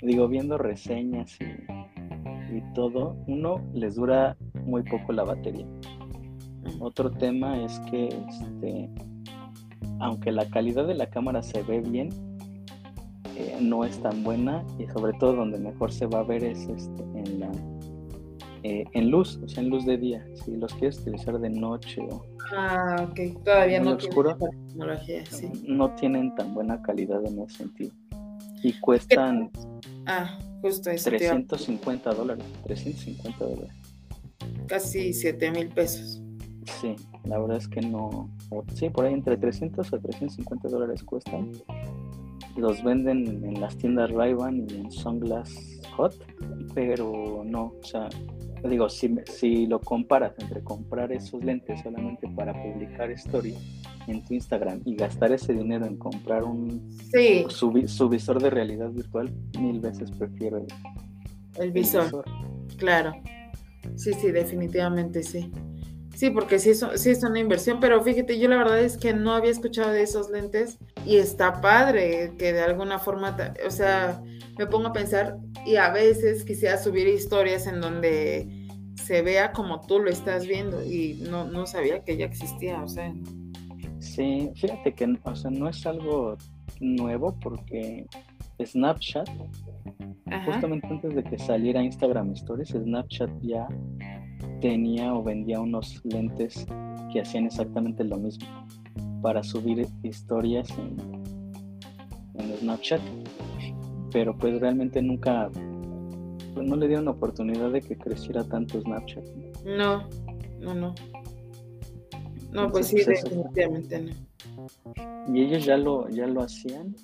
digo, viendo reseñas y, y todo, uno les dura muy poco la batería. Otro tema es que este aunque la calidad de la cámara se ve bien, eh, no es tan buena y sobre todo donde mejor se va a ver es este, en la eh, en luz, o sea, en luz de día. Si los quieres utilizar de noche o ah, ok, todavía no oscuro, tecnología, sí. no tienen tan buena calidad en ese sentido y cuestan ah, justo 350 dólares, 350 dólares. Casi 7 mil pesos. Sí, la verdad es que no. Sí, por ahí entre 300 o 350 dólares cuestan. Los venden en las tiendas ray y en Sunglass Hot, pero no, o sea, digo, si, si lo comparas entre comprar esos lentes solamente para publicar story en tu Instagram y gastar ese dinero en comprar un su, visor de realidad virtual, mil veces prefiero el, el visor. Claro. Sí, sí, definitivamente sí. Sí, porque sí es, sí es una inversión, pero fíjate, yo la verdad es que no había escuchado de esos lentes y está padre que de alguna forma, o sea, me pongo a pensar y a veces quisiera subir historias en donde se vea como tú lo estás viendo y no, no sabía que ya existía, o sea. Sí, fíjate que o sea, no es algo nuevo porque Snapchat, justamente antes de que saliera Instagram Stories, Snapchat ya tenía o vendía unos lentes que hacían exactamente lo mismo para subir historias en, en Snapchat. Pero pues realmente nunca, pues no le dieron oportunidad de que creciera tanto Snapchat. No, no, no. No, pues sí, pues, definitivamente no. Y ellos ya lo, ya lo hacían.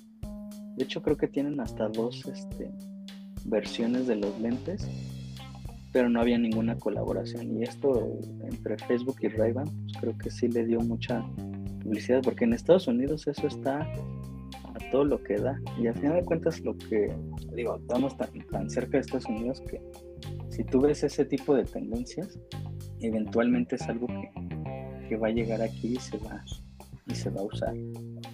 De hecho, creo que tienen hasta dos este, versiones de los lentes pero no había ninguna colaboración. Y esto entre Facebook y ray pues creo que sí le dio mucha publicidad, porque en Estados Unidos eso está a todo lo que da. Y al final de cuentas, lo que digo, estamos tan, tan cerca de Estados Unidos que si tú ves ese tipo de tendencias, eventualmente es algo que, que va a llegar aquí y se va, y se va a usar.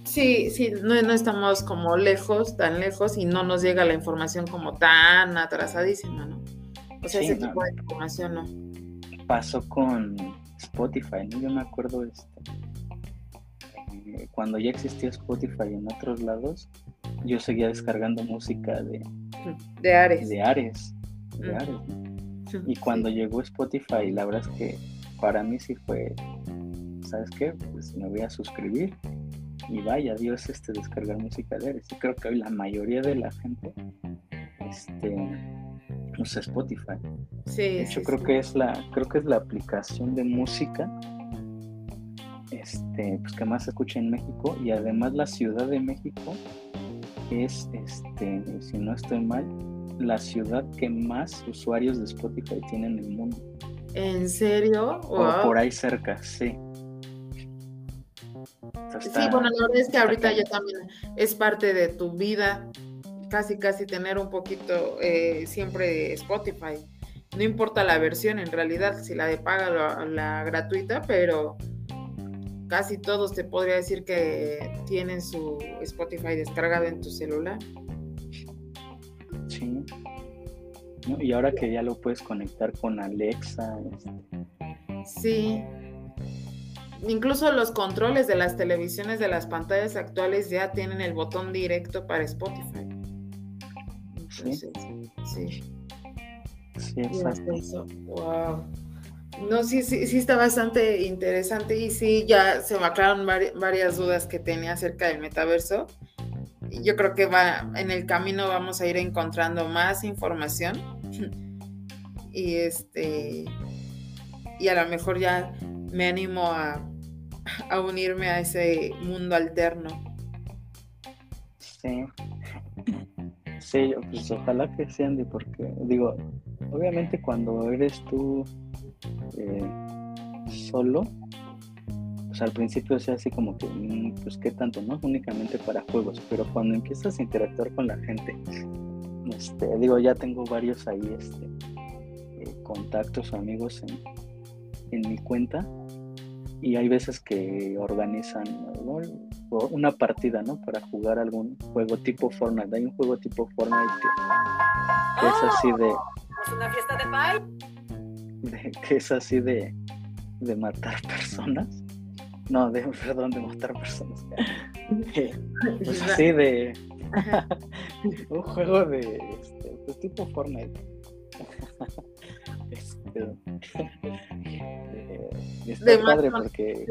Sí, sí, no, no estamos como lejos, tan lejos, y no nos llega la información como tan atrasadísima, ¿no? O sea, ese tipo de información, ¿no? Pasó con Spotify, ¿no? Yo me acuerdo este, eh, cuando ya existía Spotify en otros lados, yo seguía descargando música de, de Ares. De Ares. De Ares Y cuando llegó Spotify, la verdad es que para mí sí fue, ¿sabes qué? Pues me voy a suscribir y vaya, Dios, este descargar música de Ares. Y creo que hoy la mayoría de la gente, este usa Spotify. Sí. Yo creo que es la, creo que es la aplicación de música este, pues que más se escucha en México y además la Ciudad de México es, este, si no estoy mal, la ciudad que más usuarios de Spotify tiene en el mundo. ¿En serio? O por ahí cerca, sí. sí, bueno, la verdad es que ahorita ya también es parte de tu vida casi, casi tener un poquito eh, siempre Spotify. No importa la versión en realidad, si la de paga o la, gratuita, pero casi todos te podría decir que tienen su Spotify descargado en tu celular. Sí. Y ahora que ya lo puedes conectar con Alexa. Este. Sí. Incluso los controles de las televisiones de las pantallas actuales ya tienen el botón directo para Spotify. Sí. Sí. Sí, exacto. Wow. No, sí, sí, sí está bastante interesante y sí, ya se me aclararon varias dudas que tenía acerca del metaverso. Yo creo que va en el camino vamos a ir encontrando más información [LAUGHS] y este y a lo mejor ya me animo a, a unirme a ese mundo alterno. Sí, Sí, pues ojalá que sea Andy, porque digo, obviamente cuando eres tú eh, solo, pues al principio sea así como que, mm, pues qué tanto, ¿no? Únicamente para juegos, pero cuando empiezas a interactuar con la gente, este, digo, ya tengo varios ahí, este, eh, contactos o amigos en, en mi cuenta, y hay veces que organizan una partida, ¿no? Para jugar algún juego tipo Fortnite. Hay un juego tipo Fortnite que, es así de... ¿Es una fiesta de pie? que es así de, de matar personas. No, de, perdón, de matar personas. [LAUGHS] pues así de... [LAUGHS] un juego de... Este, pues tipo Fortnite. [LAUGHS] este, está padre porque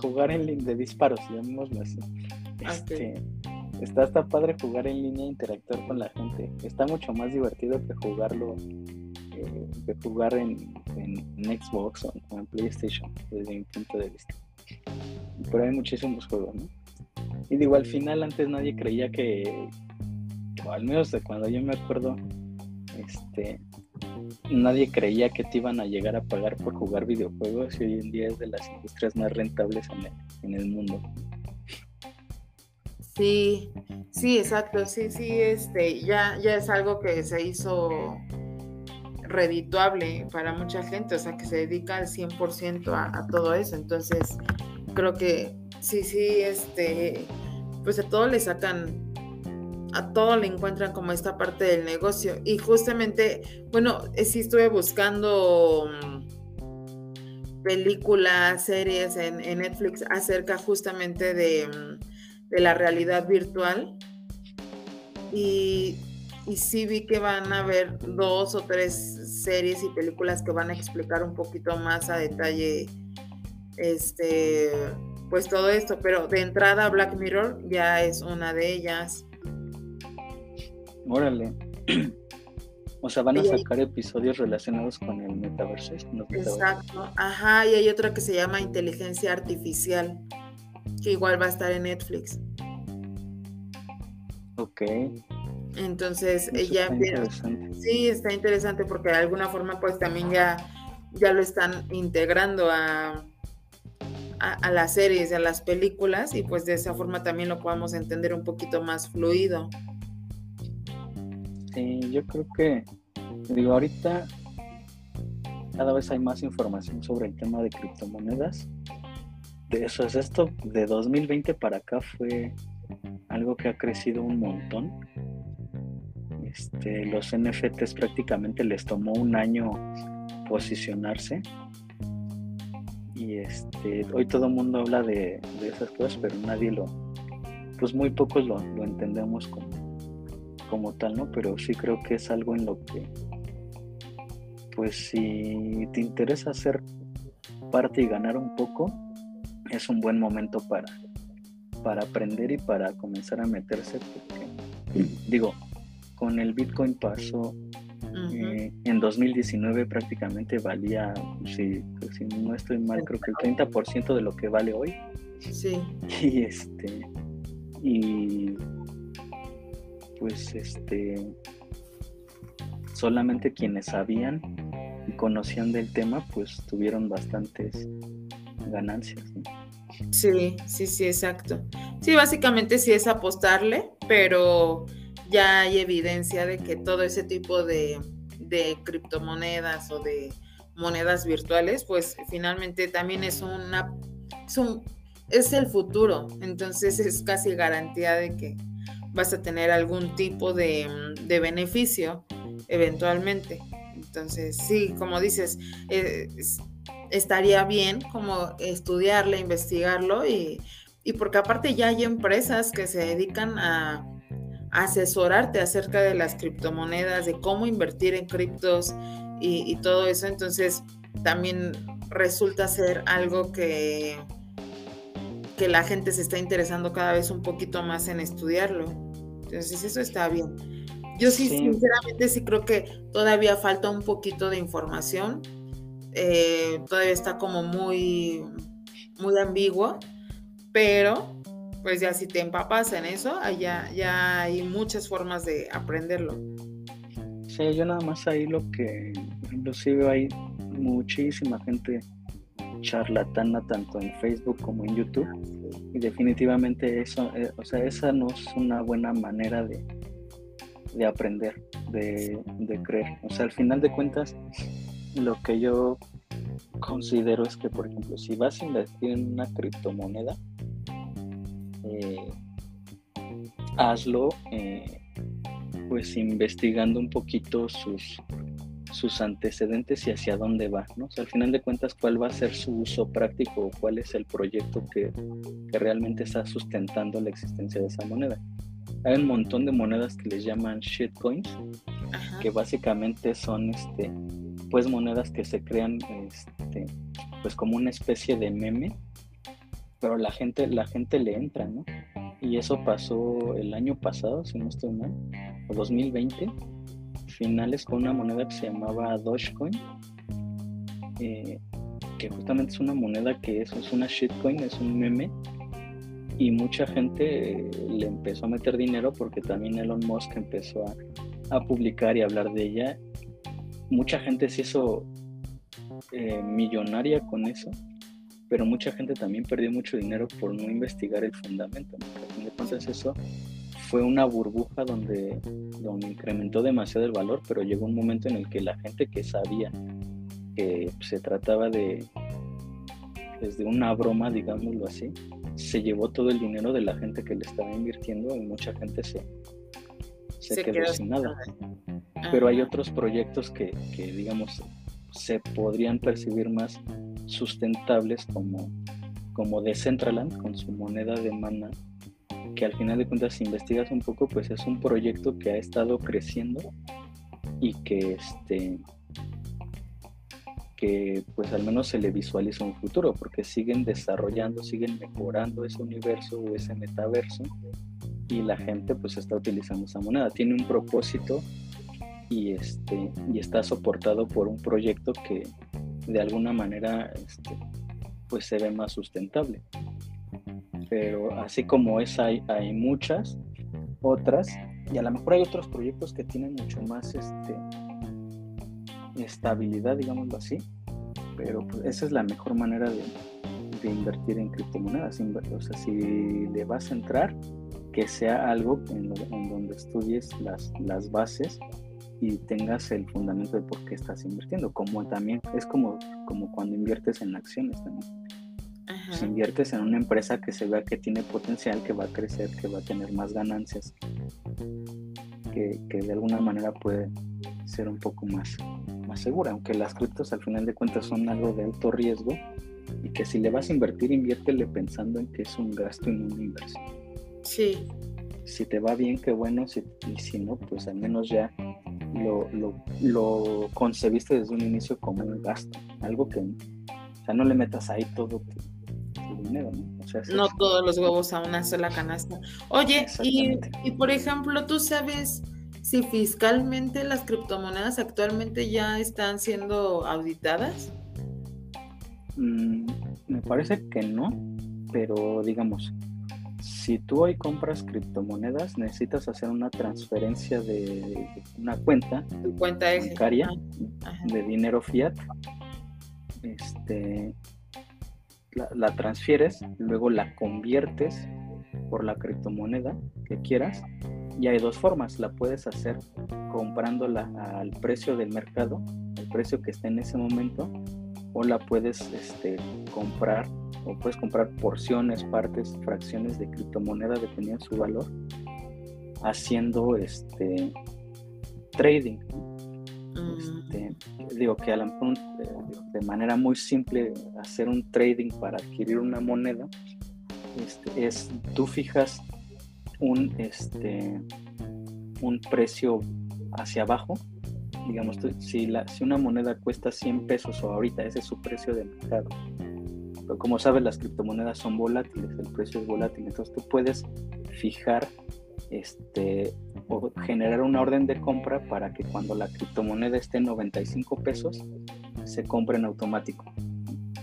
jugar, en línea de disparos, llamémoslo así. Este, está, está padre jugar en línea e interactuar con la gente. Está mucho más divertido que jugarlo, eh, que jugar en, en, Xbox o en PlayStation, desde mi punto de vista. Pero hay muchísimos juegos, ¿no? Y digo, al final antes nadie creía que, o al menos de cuando yo me acuerdo, este, nadie creía que te iban a llegar a pagar por jugar videojuegos y hoy en día es de las industrias más rentables en el, en el mundo. Sí, sí, exacto, sí, sí, este, ya, ya es algo que se hizo redituable para mucha gente, o sea, que se dedica al 100% a, a todo eso, entonces creo que sí, sí, este, pues a todo le sacan, a todo le encuentran como esta parte del negocio y justamente, bueno, eh, sí estuve buscando mm, películas, series en, Netflix acerca justamente de mm, de la realidad virtual. Y, y sí vi que van a haber dos o tres series y películas que van a explicar un poquito más a detalle este pues todo esto, pero de entrada Black Mirror ya es una de ellas. Órale. [CLEARS THROAT] O sea, van a sacar episodios relacionados con el metaverso. Exacto. Ajá, y hay otra que se llama Inteligencia Artificial que igual va a estar en Netflix. Ok. Entonces ella sí está interesante porque de alguna forma pues también ya, ya lo están integrando a, a, las series, a las películas y pues de esa forma también lo podamos entender un poquito más fluido. Yo creo que digo ahorita cada vez hay más información sobre el tema de criptomonedas eso es esto de 2020 para acá fue algo que ha crecido un montón. Este, los NFTs prácticamente les tomó un año posicionarse. Y este, hoy todo el mundo habla de, esas cosas, pero nadie lo, pues muy pocos lo, lo entendemos como, como tal, ¿no? Pero sí creo que es algo en lo que, pues si te interesa hacer parte y ganar un poco, es un buen momento para, para aprender y para comenzar a meterse porque, digo, con el Bitcoin pasó eh, en 2019 prácticamente valía, si, si, no estoy mal, creo que el 30% de lo que vale hoy. Sí. Y este, y pues este, solamente quienes sabían y conocían del tema, pues tuvieron bastantes ganancias. Sí, sí, sí, exacto. Sí, básicamente sí es apostarle, pero ya hay evidencia de que todo ese tipo de, criptomonedas o de monedas virtuales, pues finalmente también es una, es, es el futuro, entonces es casi garantía de que vas a tener algún tipo de, de beneficio eventualmente. Entonces, sí, como dices, eh, estaría bien como estudiarle, investigarlo y, porque aparte ya hay empresas que se dedican a, asesorarte acerca de las criptomonedas, de cómo invertir en criptos y, todo eso, entonces también resulta ser algo que, que la gente se está interesando cada vez un poquito más en estudiarlo. Entonces eso está bien. Yo sí, sinceramente sí creo que todavía falta un poquito de información eh, todavía está como muy, muy ambiguo, pero pues ya si te empapas en eso, ya, ya hay muchas formas de aprenderlo. Sí, yo nada más ahí lo que, inclusive hay muchísima gente charlatana tanto en Facebook como en YouTube y definitivamente eso, eh, o sea, esa no es una buena manera de, de aprender, de, de creer. O sea, al final de cuentas, lo que yo considero es que, por ejemplo, si vas a invertir en una criptomoneda, eh, hazlo eh, pues investigando un poquito sus, sus antecedentes y hacia dónde va, ¿no? al final de cuentas, cuál va a ser su uso práctico o cuál es el proyecto que, que realmente está sustentando la existencia de esa moneda. Hay un montón de monedas que les llaman shitcoins, que básicamente son este, pues monedas que se crean este, pues como una especie de meme, pero la gente, la gente le entra, ¿no? Y eso pasó el año pasado, si no estoy mal, o 2020, finales con una moneda que se llamaba Dogecoin. eh, que justamente es una moneda que es, es una shitcoin, es un meme, y mucha gente eh, le empezó a meter dinero porque también Elon Musk empezó a, publicar y hablar de ella. Mucha gente se hizo eh, millonaria con eso, pero mucha gente también perdió mucho dinero por no investigar el fundamento. Entonces eso fue una burbuja donde, donde incrementó demasiado el valor, pero llegó un momento en el que la gente que sabía que se trataba de, pues, de una broma, digámoslo así, se llevó todo el dinero de la gente que le estaba invirtiendo y mucha gente se, se, quedó, sin nada. Pero hay otros proyectos que, que, digamos, se podrían percibir más sustentables como, como Decentraland con su moneda de mana que al final de cuentas si investigas un poco pues es un proyecto que ha estado creciendo y que este que pues al menos se le visualiza un futuro porque siguen desarrollando, siguen mejorando ese universo o ese metaverso y la gente pues está utilizando esa moneda. Tiene un propósito y, este, y está soportado por un proyecto que de alguna manera este, pues se ve más sustentable. Pero así como esa hay, hay muchas otras y a lo mejor hay otros proyectos que tienen mucho más este, estabilidad, digámoslo así, pero pues, esa es la mejor manera de, invertir en criptomonedas. O sea, si le vas a entrar, que sea algo en, donde estudies las, las bases y tengas el fundamento de por qué estás invirtiendo. Como también es como, como cuando inviertes en acciones también. Si inviertes en una empresa que se vea que tiene potencial, que va a crecer, que va a tener más ganancias, que, que de alguna manera puede ser un poco más más segura, aunque las criptos al final de cuentas son algo de alto riesgo y que si le vas a invertir, inviértele pensando en que es un gasto y no una inversión. Sí. Si te va bien, qué bueno, si, y si no, pues al menos ya lo, lo, lo, concebiste desde un inicio como un gasto, algo que, o sea, no le metas ahí todo dinero, ¿no? O sea, no todos los huevos a una sola canasta. Oye, y, y por ejemplo, tú sabes si fiscalmente las criptomonedas actualmente ya están siendo auditadas? Mm, me parece que no, pero digamos, si tú hoy compras criptomonedas, necesitas hacer una transferencia de una cuenta, cuenta bancaria de dinero fiat. Este, la, la, transfieres, luego la conviertes por la criptomoneda que quieras y hay dos formas, la puedes hacer comprándola al precio del mercado, el precio que está en ese momento, o la puedes este, comprar, o puedes comprar porciones, partes, fracciones de criptomoneda dependiendo de su valor, haciendo este trading. Mm. Este, digo que la, de manera muy simple hacer un trading para adquirir una moneda este, es tú fijas un, este, un precio hacia abajo, digamos, si, la, si una moneda cuesta 100 pesos o ahorita ese es su precio de mercado, pero como sabes las criptomonedas son volátiles, el precio es volátil, entonces tú puedes fijar este, o generar una orden de compra para que cuando la criptomoneda esté en 95 pesos se compre en automático.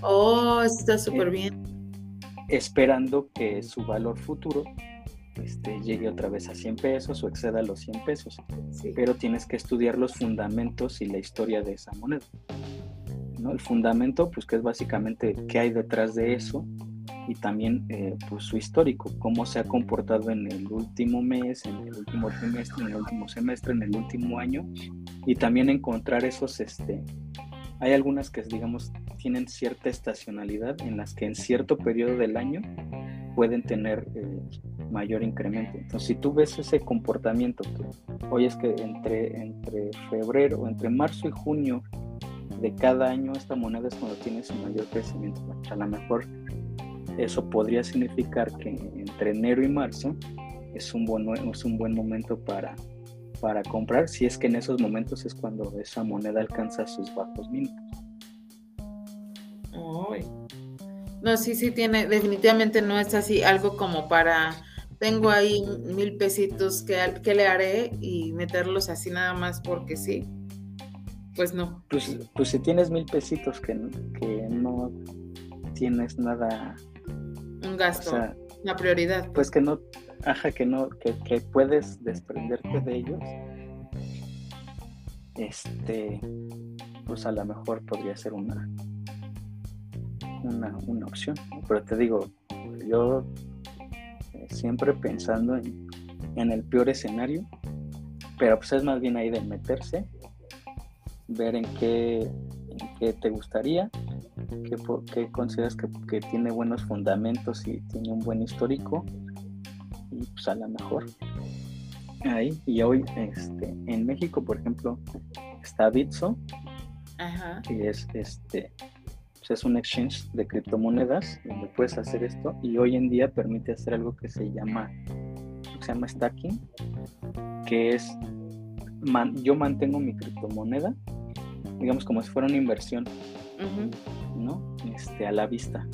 Oh, está súper bien. Esperando que su valor futuro este, llegue otra vez a 100 pesos o exceda los 100 pesos. Pero tienes que estudiar los fundamentos y la historia de esa moneda. ¿no? El fundamento, pues que es básicamente qué hay detrás de eso y también eh, pues su histórico, cómo se ha comportado en el último mes, en el último trimestre, en el último semestre, en el último año y también encontrar esos, este, hay algunas que digamos tienen cierta estacionalidad en las que en cierto periodo del año pueden tener eh, mayor incremento. Entonces, si tú ves ese comportamiento, que hoy es que entre, entre febrero, entre marzo y junio de cada año, esta moneda es cuando tiene su mayor crecimiento. A lo mejor eso podría significar que entre enero y marzo es un buen, es un buen momento para, para comprar, si es que en esos momentos es cuando esa moneda alcanza sus bajos mínimos. No, sí, sí tiene, definitivamente no es así algo como para, tengo ahí mil pesitos que, que le haré y meterlos así nada más porque sí. pues no. Pues, pues si tienes mil pesitos que, que no tienes nada. Un gasto, una prioridad. Pues que no, ajá, que no, que, que puedes desprenderte de ellos. Este, pues a lo mejor podría ser una, una, una opción. Pero te digo, yo eh, siempre pensando en, en, el peor escenario, pero pues es más bien ahí de meterse, ver en qué, en qué te gustaría, qué, qué consideras que, que, tiene buenos fundamentos y tiene un buen histórico, y pues a lo mejor ahí. Y hoy este, en México, por ejemplo, está Bitso, que es este pues, es un exchange de criptomonedas donde puedes hacer esto y hoy en día permite hacer algo que se llama se llama stacking que es yo mantengo mi criptomoneda digamos como si fuera una inversión no este a la vista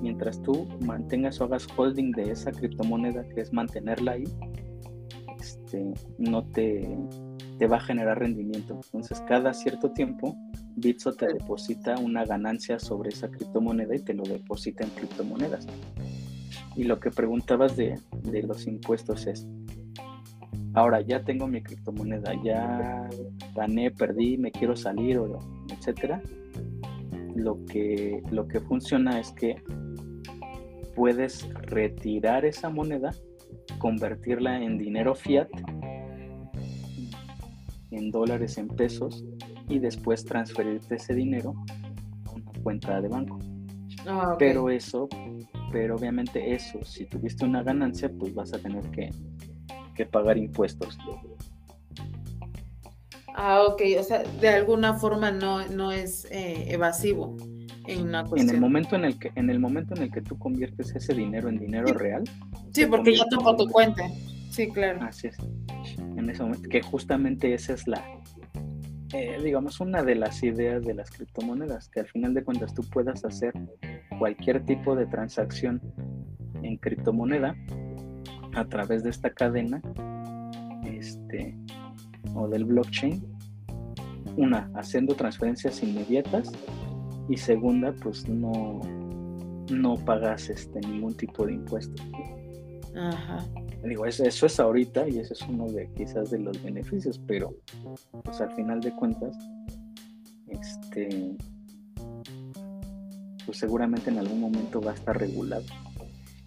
mientras tú mantengas o hagas holding de esa criptomoneda que es mantenerla ahí este no te te va a generar rendimiento entonces cada cierto tiempo Bitso te deposita una ganancia sobre esa criptomoneda y te lo deposita en criptomonedas. Y lo que preguntabas de, los impuestos es, ahora ya tengo mi criptomoneda, ya gané, perdí, me quiero salir, etcétera. Lo que, lo que funciona es que puedes retirar esa moneda, convertirla en dinero fiat, en dólares, en pesos, y después transferirte ese dinero a una cuenta de banco. Ah, pero eso, pero obviamente eso, si tuviste una ganancia, pues vas a tener que, pagar impuestos. Ah, ok, o sea, de alguna forma no, no es eh, evasivo en una cuestión. En el momento en el que, en el momento en el que tú conviertes ese dinero en dinero real. Sí, porque ya tocó tu cuenta. Sí, claro. Así es. En ese momento, que justamente esa es la, eh, digamos, una de las ideas de las criptomonedas, que al final de cuentas tú puedas hacer cualquier tipo de transacción en criptomoneda a través de esta cadena este, o del blockchain. Una, haciendo transferencias inmediatas y segunda, pues no, no pagas este, ningún tipo de impuesto. Ajá. Digo, eso, es ahorita y ese es uno de quizás de los beneficios, pero pues al final de cuentas, este, pues seguramente en algún momento va a estar regulado.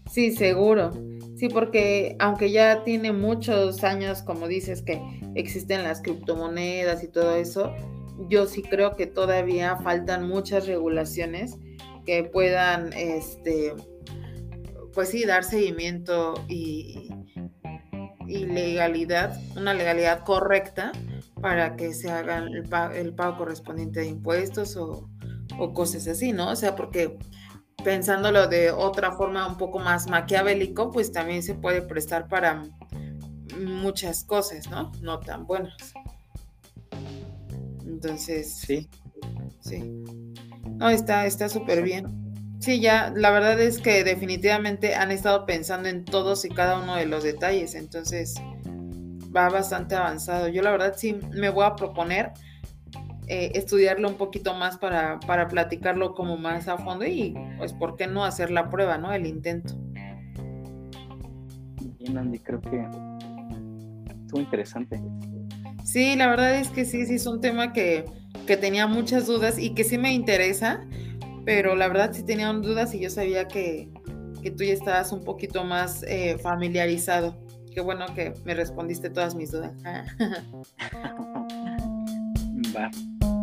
Sí, seguro. Sí, porque aunque ya tiene muchos años, como dices, que existen las criptomonedas y todo eso, yo sí creo que todavía faltan muchas regulaciones que puedan, este, pues sí, dar seguimiento y, legalidad, una legalidad correcta para que se haga el, pago, correspondiente de impuestos o, cosas así, ¿no? O sea, porque pensándolo de otra forma un poco más maquiavélico, pues también se puede prestar para muchas cosas, ¿no? No tan buenas. Entonces, sí. Sí. No, está súper bien. Sí, ya, la verdad es que definitivamente han estado pensando en todos y cada uno de los detalles, entonces va bastante avanzado. Yo la verdad sí me voy a proponer eh, estudiarlo un poquito más para, para platicarlo como más a fondo y pues por qué no hacer la prueba, ¿no? El intento. Bien, Andy, creo que estuvo interesante. Sí, la verdad es que sí, sí es un tema que, que tenía muchas dudas y que sí me interesa pero la verdad sí tenía dudas y yo sabía que, tú ya estabas un poquito más eh, familiarizado. Qué bueno que me respondiste todas mis dudas. [LAUGHS] Bye.